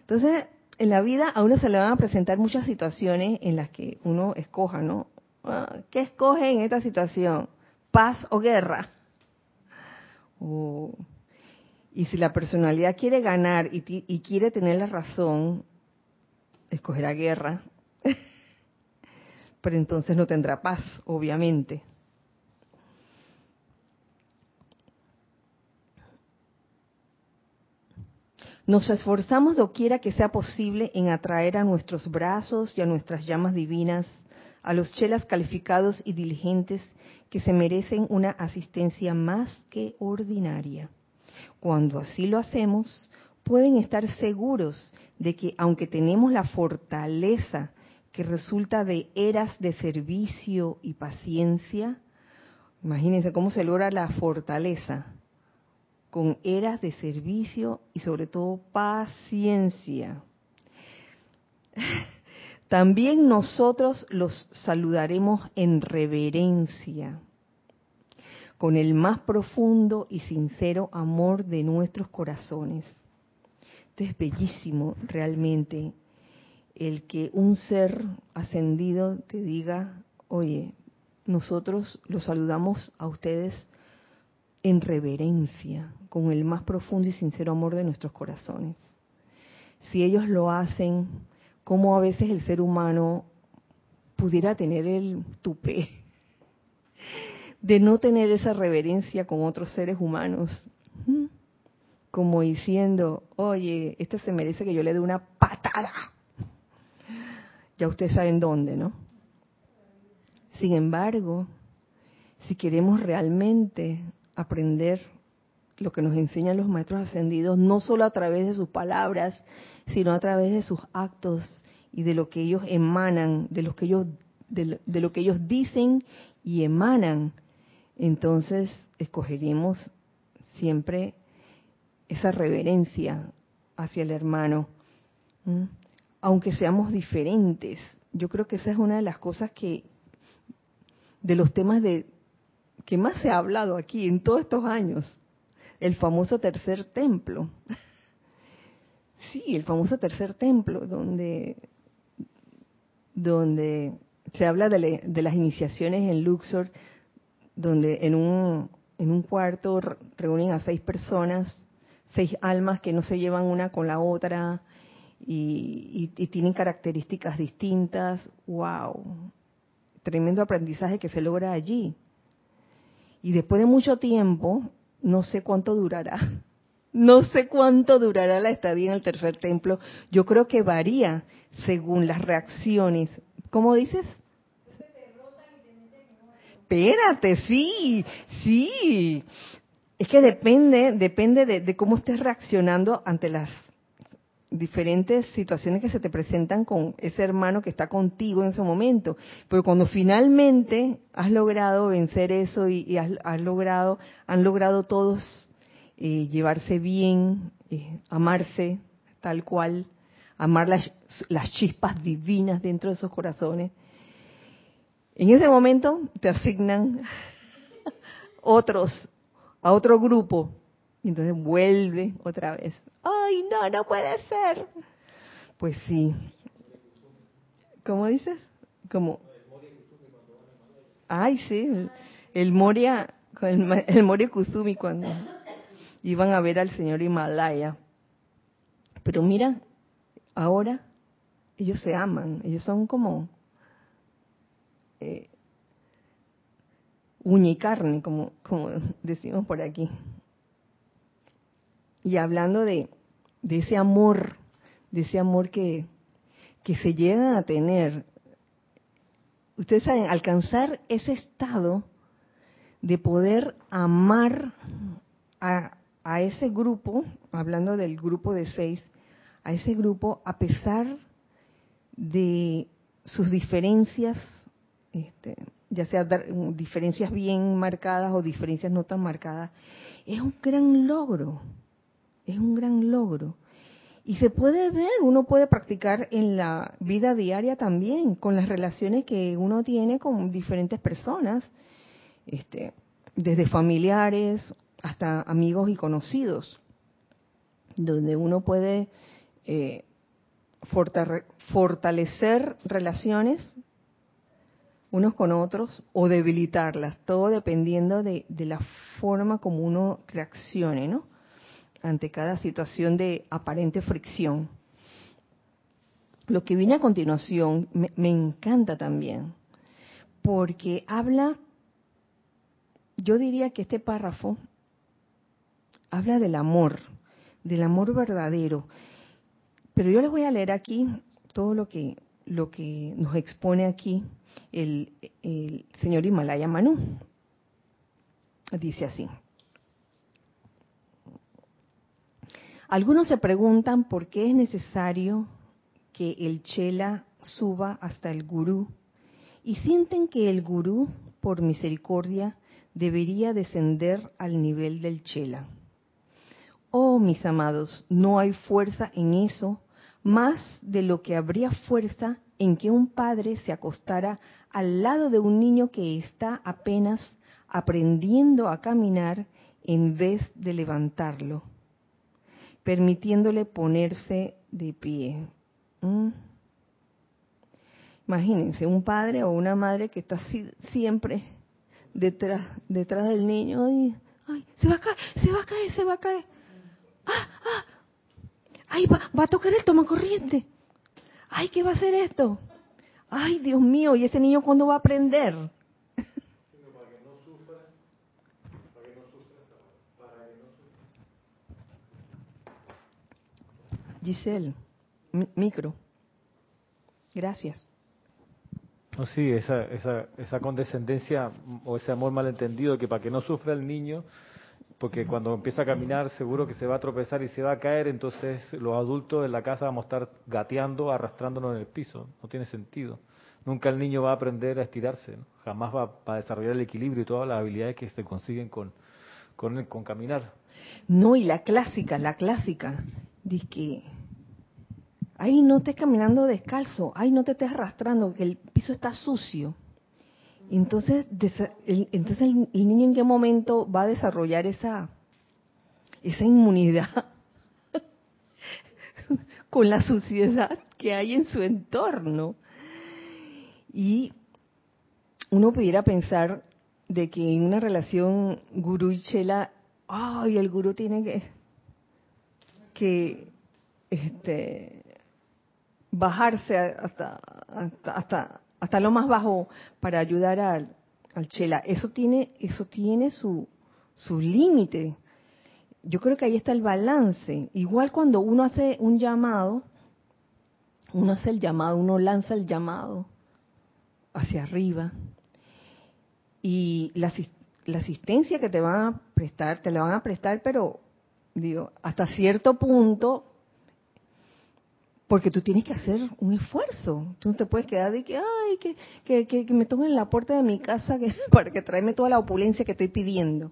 Entonces, en la vida a uno se le van a presentar muchas situaciones en las que uno escoja, ¿no? Ah, ¿Qué escoge en esta situación? ¿Paz o guerra? y si la personalidad quiere ganar y, y quiere tener la razón, escogerá guerra. Pero entonces no tendrá paz, obviamente. Nos esforzamos doquiera que sea posible en atraer a nuestros brazos y a nuestras llamas divinas a los chelas calificados y diligentes que se merecen una asistencia más que ordinaria. Cuando así lo hacemos, pueden estar seguros de que aunque tenemos la fortaleza que resulta de eras de servicio y paciencia, imagínense cómo se logra la fortaleza con eras de servicio y sobre todo paciencia. También nosotros los saludaremos en reverencia, con el más profundo y sincero amor de nuestros corazones. Esto es bellísimo realmente, el que un ser ascendido te diga, oye, nosotros los saludamos a ustedes en reverencia, con el más profundo y sincero amor de nuestros corazones. Si ellos lo hacen, como a veces el ser humano pudiera tener el tupé de no tener esa reverencia con otros seres humanos, como diciendo, oye, este se merece que yo le dé una patada. Ya ustedes saben dónde, ¿no? Sin embargo, si queremos realmente aprender lo que nos enseñan los maestros ascendidos, no solo a través de sus palabras, sino a través de sus actos y de lo que ellos emanan, de lo que ellos, de lo, que ellos dicen y emanan. Entonces, escogeríamos siempre esa reverencia hacia el hermano, aunque seamos diferentes. Yo creo que esa es una de las cosas que, de los temas de, que más se ha hablado aquí en todos estos años, el famoso tercer templo. Sí, el famoso tercer templo, donde, donde se habla de, de las iniciaciones en Luxor, donde en un, en un cuarto reúnen a seis personas, seis almas que no se llevan una con la otra y tienen características distintas. ¡Wow! Tremendo aprendizaje que se logra allí. Y después de mucho tiempo, no sé cuánto durará, no sé cuánto durará la estadía en el tercer templo. Yo creo que varía según las reacciones. ¿Cómo dices? Espérate, sí, sí. Es que depende, depende de, de cómo estés reaccionando ante las diferentes situaciones que se te presentan con ese hermano que está contigo en ese momento. Pero cuando finalmente has logrado vencer eso y, has, logrado, han logrado todos eh, llevarse bien, eh, amarse tal cual, amar las, las chispas divinas dentro de esos corazones, en ese momento te asignan otros, a otro grupo, y entonces vuelve otra vez ay, no, no puede ser. Pues sí. ¿Cómo dices? Como... Ay, sí, el, Moria, el, el Moria Kusumi cuando iban a ver al señor Himalaya. Pero mira, ahora ellos se aman, ellos son como eh, uña y carne, como, como decimos por aquí. Y hablando de, ese amor, de ese amor que, se llega a tener, ustedes saben, alcanzar ese estado de poder amar a, a ese grupo, hablando del grupo de seis, a ese grupo a pesar de sus diferencias, este, ya sea diferencias bien marcadas o diferencias no tan marcadas, es un gran logro es un gran logro. Y se puede ver, uno puede practicar en la vida diaria también, con las relaciones que uno tiene con diferentes personas. este, desde familiares hasta amigos y conocidos, donde uno puede eh, fortalecer relaciones unos con otros o debilitarlas, todo dependiendo de, la forma como uno reaccione, ¿no? Ante cada situación de aparente fricción. Lo que viene a continuación me encanta también, porque habla, yo diría que este párrafo habla del amor, del amor verdadero. Pero yo les voy a leer aquí todo lo que, lo que nos expone aquí el, el señor Himalaya Manu. Dice así. Algunos se preguntan por qué es necesario que el chela suba hasta el gurú y sienten que el gurú, por misericordia, debería descender al nivel del chela. Oh, mis amados, no hay fuerza en eso, más de lo que habría fuerza en que un padre se acostara al lado de un niño que está apenas aprendiendo a caminar en vez de levantarlo, permitiéndole ponerse de pie. ¿Mm? Imagínense, un padre o una madre que está siempre detrás, detrás del niño y, ay, se va a caer, se va a caer, se va a caer ¡Ah, ah! ¡Ay, va, va a tocar el toma corriente! ¡Ay, qué va a hacer esto! ¡Ay, Dios mío! ¿Y ese niño cuándo va a aprender? Giselle, micro. Gracias. No, sí, esa, esa, esa condescendencia o ese amor malentendido que para que no sufra el niño, porque cuando empieza a caminar seguro que se va a tropezar y se va a caer, entonces los adultos en la casa vamos a estar gateando, arrastrándonos en el piso, no tiene sentido. Nunca el niño va a aprender a estirarse, jamás va, a desarrollar el equilibrio y todas las habilidades que se consiguen con, con, con caminar. No, y la clásica, la clásica, que, ay, no estés caminando descalzo, ay, no te estés arrastrando, que el piso está sucio. Entonces, entonces el, niño en qué momento va a desarrollar esa, esa inmunidad con la suciedad que hay en su entorno. Y uno pudiera pensar de que en una relación gurú y chela, ay, el gurú tiene que, que este, bajarse hasta, hasta, hasta lo más bajo para ayudar al, chela. Eso tiene, eso tiene su, su límite. Yo creo que ahí está el balance. Igual cuando uno hace un llamado, uno hace el llamado, uno lanza el llamado hacia arriba y la asistencia que te van a prestar, te la van a prestar, pero digo, hasta cierto punto porque tú tienes que hacer un esfuerzo. Tú no te puedes quedar de que, ay, que, que, que, me tomen la puerta de mi casa que, para que tráeme toda la opulencia que estoy pidiendo.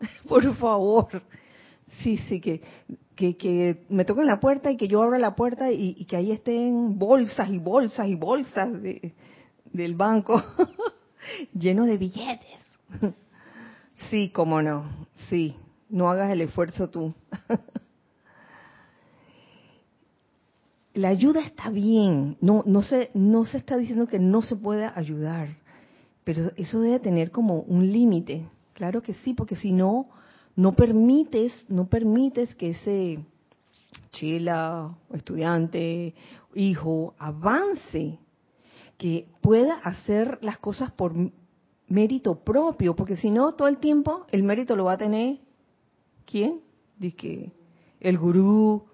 Por favor. Sí, sí, que, que, que me toquen la puerta y que yo abra la puerta y, que ahí estén bolsas y bolsas y bolsas de, del banco lleno de billetes. Sí, cómo no. Sí, no hagas el esfuerzo tú. la ayuda está bien, no, no, se, no se está diciendo que no se pueda ayudar, pero eso debe tener como un límite, claro que sí, porque si no, no permites, no permites que ese chela, estudiante, hijo, avance, que pueda hacer las cosas por mérito propio, porque si no, todo el tiempo el mérito lo va a tener, ¿quién? Dice que el gurú,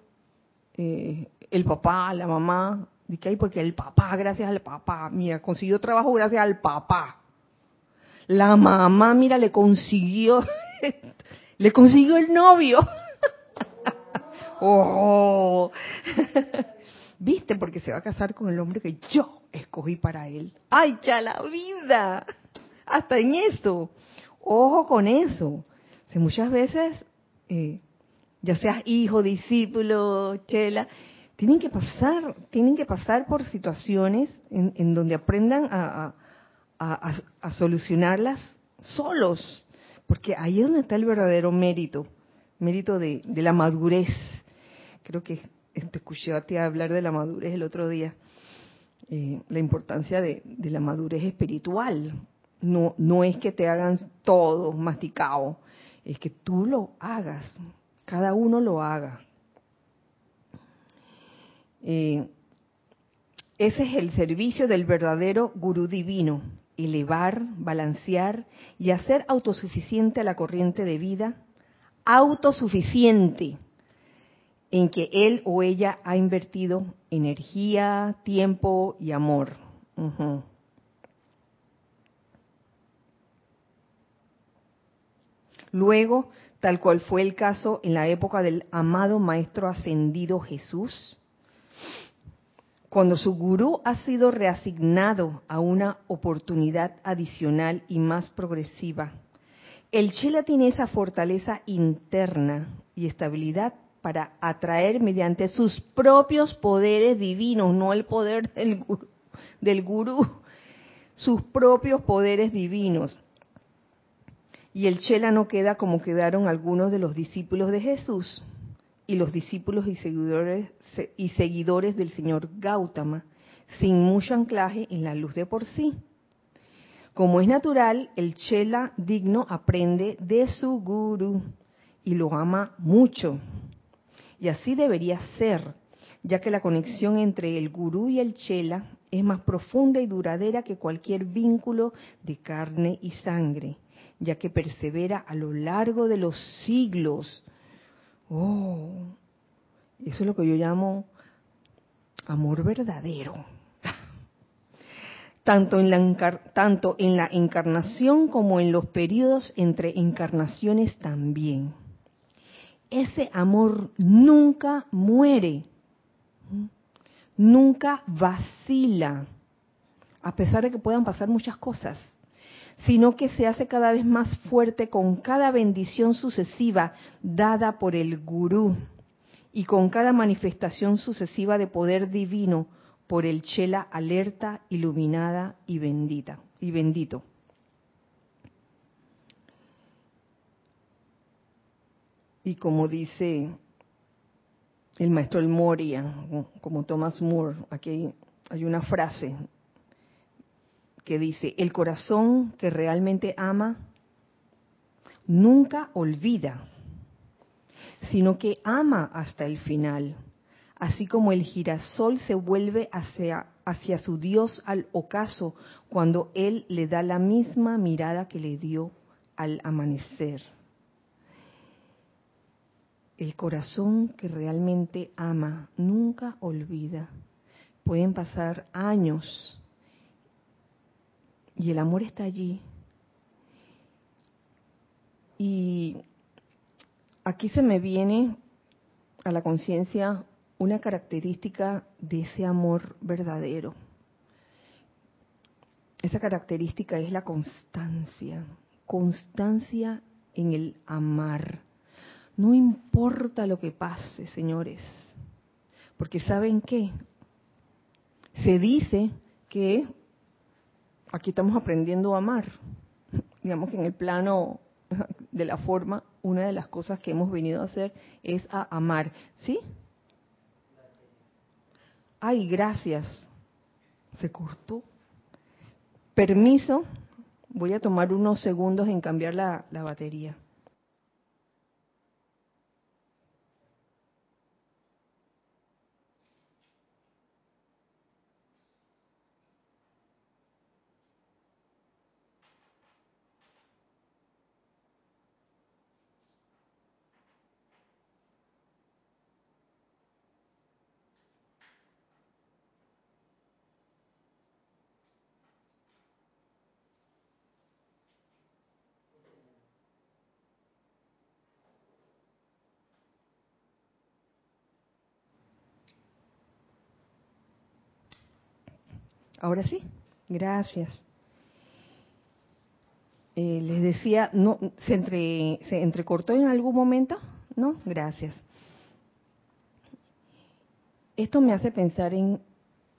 eh, el papá, la mamá, ¿de qué hay? Porque el papá, gracias al papá, mira, consiguió trabajo gracias al papá. La mamá, mira, le consiguió, le consiguió el novio. oh. ¿Viste? Porque se va a casar con el hombre que yo escogí para él. ¡Ay, ya la vida! Hasta en eso. Ojo con eso. Si muchas veces, eh, ya seas hijo, discípulo, chela, tienen que pasar, tienen que pasar por situaciones en, donde aprendan a, solucionarlas solos, porque ahí es donde está el verdadero mérito, mérito de, la madurez. Creo que te escuché a ti hablar de la madurez el otro día, eh, la importancia de, de, la madurez espiritual. No, no es que te hagan todo masticado, es que tú lo hagas, cada uno lo haga. Eh, ese es el servicio del verdadero gurú divino, elevar, balancear y hacer autosuficiente a la corriente de vida, autosuficiente en que él o ella ha invertido energía, tiempo y amor. Luego, tal cual fue el caso en la época del amado Maestro Ascendido Jesús, cuando su gurú ha sido reasignado a una oportunidad adicional y más progresiva, el Chela tiene esa fortaleza interna y estabilidad para atraer mediante sus propios poderes divinos, no el poder del gurú, del gurú sus propios poderes divinos y el Chela no queda como quedaron algunos de los discípulos de Jesús y los discípulos y seguidores, y seguidores del señor Gautama, sin mucho anclaje en la luz de por sí. Como es natural, el Chela digno aprende de su guru y lo ama mucho. Y así debería ser, ya que la conexión entre el gurú y el Chela es más profunda y duradera que cualquier vínculo de carne y sangre ya que persevera a lo largo de los siglos. Oh, eso es lo que yo llamo amor verdadero. Tanto en, la tanto en la encarnación como en los periodos entre encarnaciones también. Ese amor nunca muere, nunca vacila, a pesar de que puedan pasar muchas cosas sino que se hace cada vez más fuerte con cada bendición sucesiva dada por el gurú y con cada manifestación sucesiva de poder divino por el chela alerta, iluminada y bendita y bendito. Y como dice el maestro El Moria, como Thomas Moore, aquí hay una frase que dice, el corazón que realmente ama nunca olvida, sino que ama hasta el final, así como el girasol se vuelve hacia, hacia su Dios al ocaso cuando Él le da la misma mirada que le dio al amanecer. El corazón que realmente ama nunca olvida. Pueden pasar años y el amor está allí. Y aquí se me viene a la conciencia una característica de ese amor verdadero. Esa característica es la constancia, constancia en el amar. No importa lo que pase, señores, porque ¿saben qué? Se dice que aquí estamos aprendiendo a amar. Digamos que en el plano de la forma, una de las cosas que hemos venido a hacer es a amar. ¿Sí? Ay, gracias. Se cortó. Permiso. Voy a tomar unos segundos en cambiar la, la batería. Ahora sí, gracias. Eh, les decía, no, se, entre, se entrecortó en algún momento, ¿no? Gracias. Esto me hace pensar en,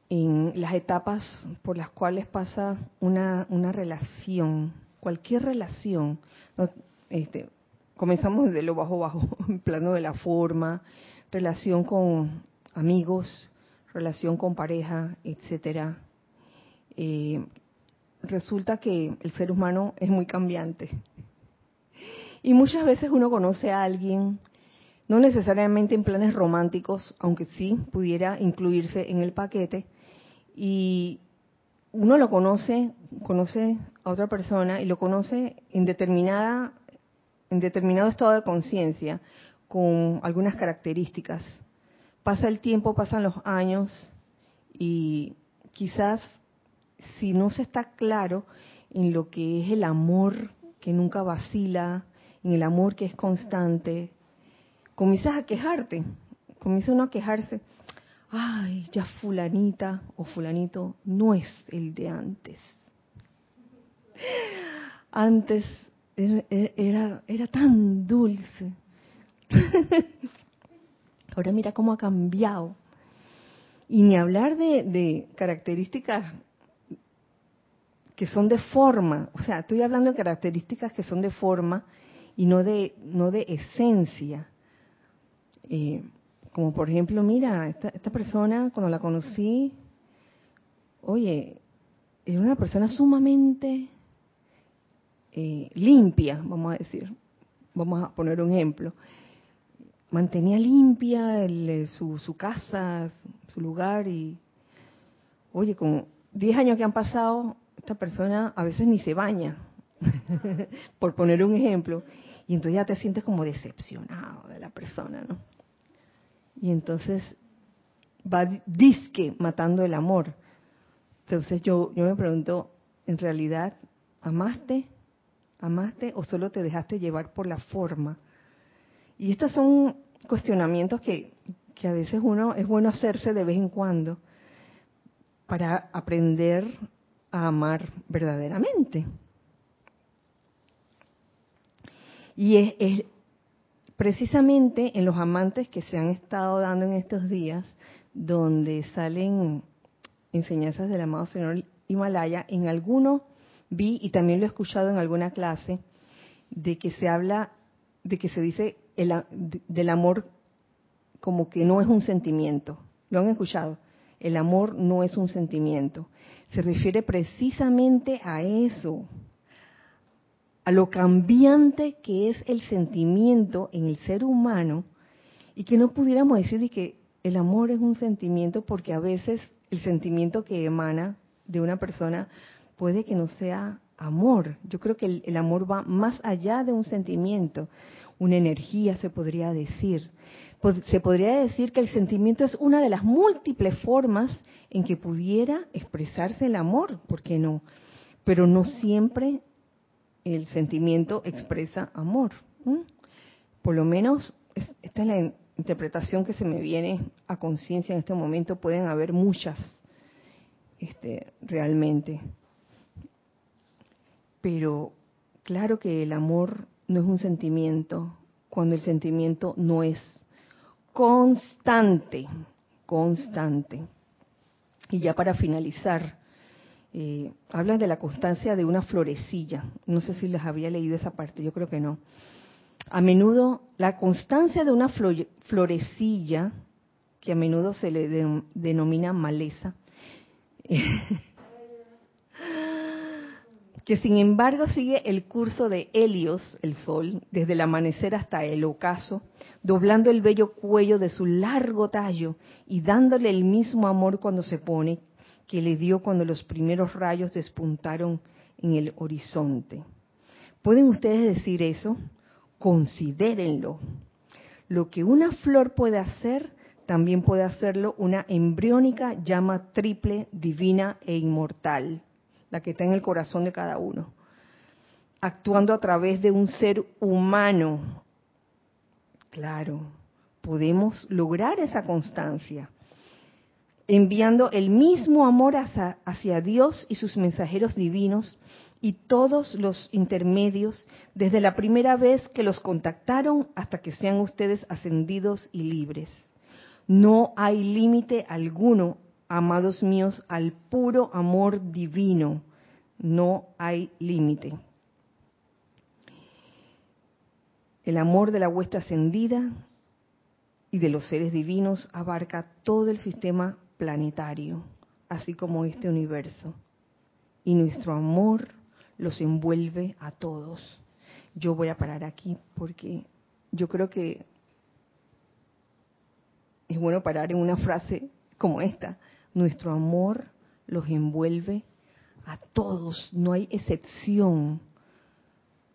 en las etapas por las cuales pasa una, una relación cualquier relación, este, comenzamos de lo bajo bajo, en plano de la forma, relación con amigos, relación con pareja, etcétera. Eh, resulta que el ser humano es muy cambiante. Y muchas veces uno conoce a alguien, no necesariamente en planes románticos, aunque sí pudiera incluirse en el paquete, y uno lo conoce, conoce a otra persona y lo conoce en determinada en determinado estado de conciencia con algunas características. Pasa el tiempo, pasan los años y quizás si no se está claro en lo que es el amor que nunca vacila, en el amor que es constante, comienzas a quejarte, comienza uno a quejarse, ay, ya fulanita o fulanito no es el de antes. Antes era, era, tan dulce. Ahora mira cómo ha cambiado. Y ni hablar de, de, características que son de forma, o sea, estoy hablando de características que son de forma y no de, no de esencia. Eh, como por ejemplo, mira, esta, esta persona cuando la conocí, oye, era una persona sumamente eh, limpia, vamos a decir. Vamos a poner un ejemplo. Mantenía limpia eh, su, su casa, su lugar y, oye, con 10 años que han pasado, esta persona a veces ni se baña, por poner un ejemplo, y entonces ya te sientes como decepcionado de la persona, ¿no? Y entonces va disque matando el amor. Entonces yo, yo me pregunto, ¿en realidad amaste ¿Amaste o solo te dejaste llevar por la forma? Y estos son cuestionamientos que, que a veces uno es bueno hacerse de vez en cuando para aprender a amar verdaderamente. Y es, precisamente en los amantes que se han estado dando en estos días, donde salen enseñanzas del amado Señor Himalaya, en algunos vi y también lo he escuchado en alguna clase de que se habla, de que se dice el, del amor como que no es un sentimiento. ¿Lo han escuchado? El amor no es un sentimiento. Se refiere precisamente a eso, a lo cambiante que es el sentimiento en el ser humano y que no pudiéramos decir que el amor es un sentimiento porque a veces el sentimiento que emana de una persona puede que no sea amor. Yo creo que el, amor va más allá de un sentimiento, una energía se podría decir. Se podría decir que el sentimiento es una de las múltiples formas en que pudiera expresarse el amor, ¿por qué no? Pero no siempre el sentimiento expresa amor. Por lo menos esta es la interpretación que se me viene a conciencia en este momento. Pueden haber muchas, este, realmente. Pero claro que el amor no es un sentimiento cuando el sentimiento no es constante, constante. Y ya para finalizar, eh, hablan de la constancia de una florecilla. No sé si les había leído esa parte, yo creo que no. A menudo, la constancia de una florecilla, que a menudo se le denomina maleza, que sin embargo sigue el curso de Helios, el sol, desde el amanecer hasta el ocaso, doblando el bello cuello de su largo tallo y dándole el mismo amor cuando se pone que le dio cuando los primeros rayos despuntaron en el horizonte. ¿Pueden ustedes decir eso? Considérenlo. Lo que una flor puede hacer, también puede hacerlo una embriónica llama triple, divina e inmortal la que está en el corazón de cada uno, actuando a través de un ser humano. Claro, podemos lograr esa constancia, enviando el mismo amor hacia, hacia Dios y sus mensajeros divinos y todos los intermedios, desde la primera vez que los contactaron hasta que sean ustedes ascendidos y libres. No hay límite alguno amados míos, al puro amor divino. No hay límite. El amor de la huesta ascendida y de los seres divinos abarca todo el sistema planetario, así como este universo. Y nuestro amor los envuelve a todos. Yo voy a parar aquí porque yo creo que es bueno parar en una frase como esta. Nuestro amor los envuelve a todos, no hay excepción.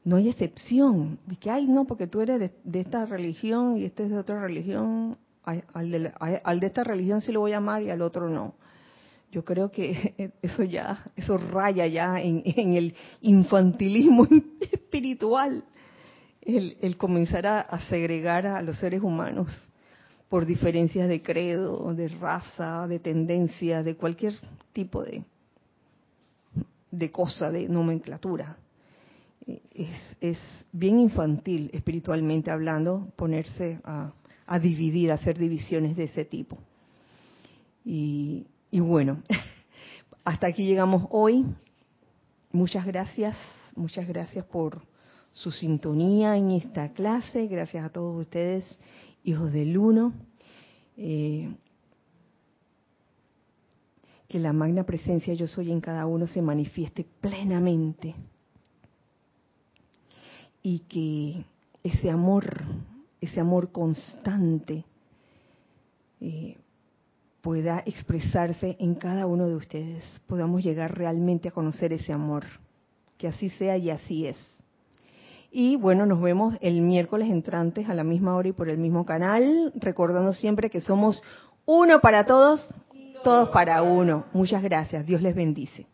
No hay excepción. De que, ay, no, porque tú eres de, esta religión y este es de otra religión, al de, al de esta religión sí lo voy a amar y al otro no. Yo creo que eso ya, eso raya ya en, el infantilismo espiritual, el, el comenzar a, segregar a los seres humanos por diferencias de credo, de raza, de tendencia, de cualquier tipo de, de cosa, de nomenclatura. Es, es bien infantil, espiritualmente hablando, ponerse a, a dividir, a hacer divisiones de ese tipo. Y, y bueno, hasta aquí llegamos hoy. Muchas gracias, muchas gracias por su sintonía en esta clase. Gracias a todos ustedes, hijos del uno. Eh, que la magna presencia yo soy en cada uno se manifieste plenamente y que ese amor, ese amor constante eh, pueda expresarse en cada uno de ustedes, podamos llegar realmente a conocer ese amor. Que así sea y así es. Y bueno, nos vemos el miércoles entrantes a la misma hora y por el mismo canal, recordando siempre que somos uno para todos, todos para uno. Muchas gracias. Dios les bendice.